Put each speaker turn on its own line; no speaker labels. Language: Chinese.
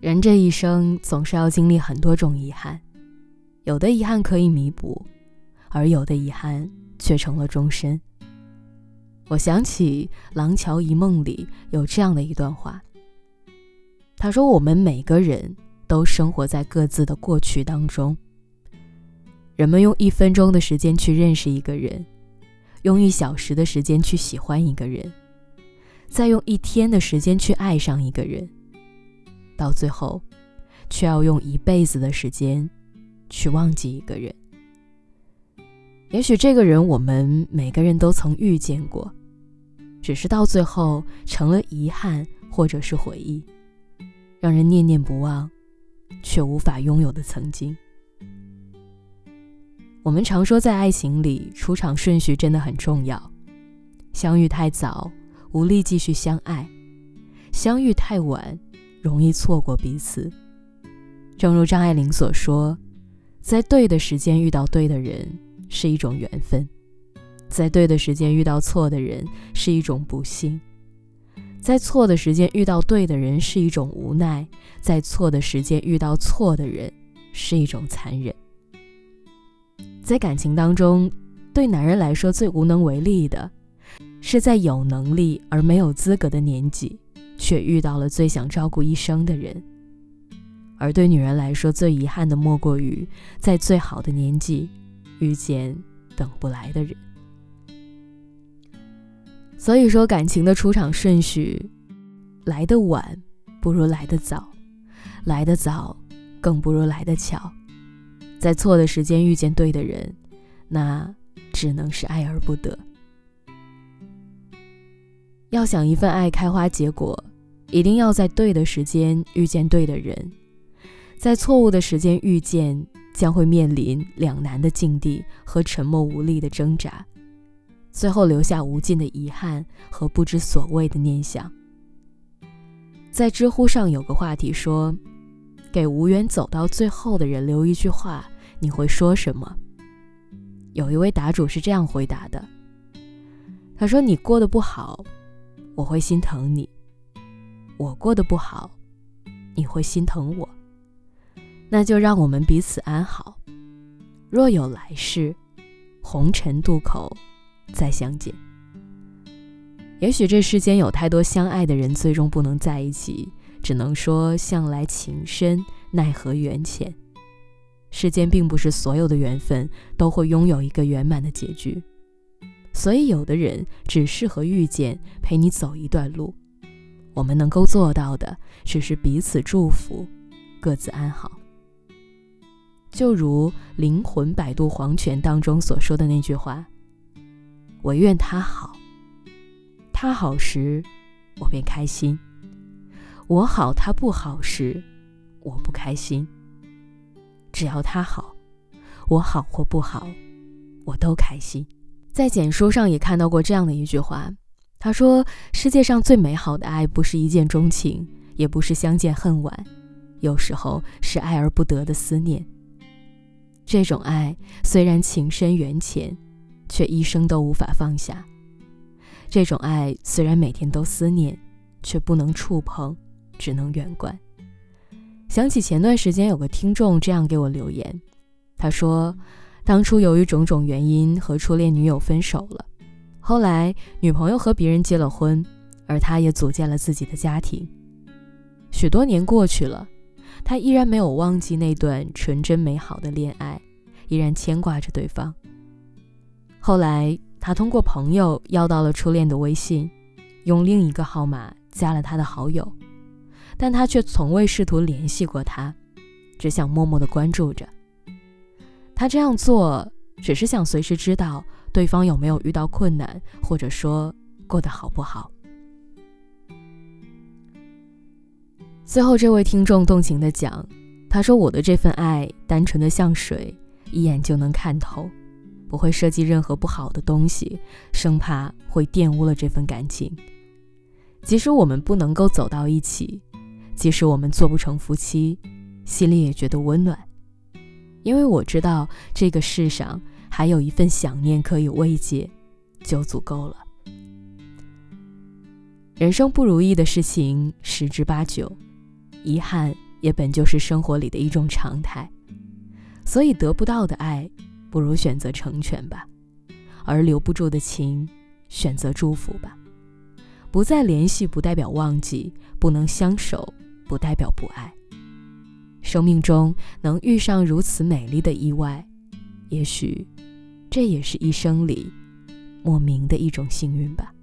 人这一生总是要经历很多种遗憾，有的遗憾可以弥补，而有的遗憾却成了终身。我想起《廊桥遗梦》里有这样的一段话，他说：“我们每个人都生活在各自的过去当中。人们用一分钟的时间去认识一个人，用一小时的时间去喜欢一个人，再用一天的时间去爱上一个人，到最后，却要用一辈子的时间去忘记一个人。也许这个人我们每个人都曾遇见过。”只是到最后成了遗憾，或者是回忆，让人念念不忘，却无法拥有的曾经。我们常说，在爱情里，出场顺序真的很重要。相遇太早，无力继续相爱；相遇太晚，容易错过彼此。正如张爱玲所说，在对的时间遇到对的人，是一种缘分。在对的时间遇到错的人是一种不幸，在错的时间遇到对的人是一种无奈，在错的时间遇到错的人是一种残忍。在感情当中，对男人来说最无能为力的，是在有能力而没有资格的年纪，却遇到了最想照顾一生的人；而对女人来说最遗憾的，莫过于在最好的年纪，遇见等不来的人。所以说，感情的出场顺序，来得晚不如来得早，来得早更不如来得巧。在错的时间遇见对的人，那只能是爱而不得。要想一份爱开花结果，一定要在对的时间遇见对的人，在错误的时间遇见，将会面临两难的境地和沉默无力的挣扎。最后留下无尽的遗憾和不知所谓的念想。在知乎上有个话题说：“给无缘走到最后的人留一句话，你会说什么？”有一位答主是这样回答的：“他说你过得不好，我会心疼你；我过得不好，你会心疼我。那就让我们彼此安好。若有来世，红尘渡口。”再相见。也许这世间有太多相爱的人，最终不能在一起，只能说向来情深，奈何缘浅。世间并不是所有的缘分都会拥有一个圆满的结局，所以有的人只适合遇见，陪你走一段路。我们能够做到的，只是彼此祝福，各自安好。就如《灵魂摆渡黄泉》当中所说的那句话。我愿他好，他好时，我便开心；我好他不好时，我不开心。只要他好，我好或不好，我都开心。在简书上也看到过这样的一句话，他说：“世界上最美好的爱，不是一见钟情，也不是相见恨晚，有时候是爱而不得的思念。这种爱虽然情深缘浅。”却一生都无法放下。这种爱虽然每天都思念，却不能触碰，只能远观。想起前段时间有个听众这样给我留言，他说：“当初由于种种原因和初恋女友分手了，后来女朋友和别人结了婚，而他也组建了自己的家庭。许多年过去了，他依然没有忘记那段纯真美好的恋爱，依然牵挂着对方。”后来，他通过朋友要到了初恋的微信，用另一个号码加了他的好友，但他却从未试图联系过他，只想默默地关注着。他这样做只是想随时知道对方有没有遇到困难，或者说过得好不好。最后，这位听众动情的讲：“他说我的这份爱单纯的像水，一眼就能看透。”不会设计任何不好的东西，生怕会玷污了这份感情。即使我们不能够走到一起，即使我们做不成夫妻，心里也觉得温暖，因为我知道这个世上还有一份想念可以慰藉，就足够了。人生不如意的事情十之八九，遗憾也本就是生活里的一种常态。所以得不到的爱，不如选择成全吧；而留不住的情，选择祝福吧。不再联系不代表忘记，不能相守不代表不爱。生命中能遇上如此美丽的意外，也许这也是一生里莫名的一种幸运吧。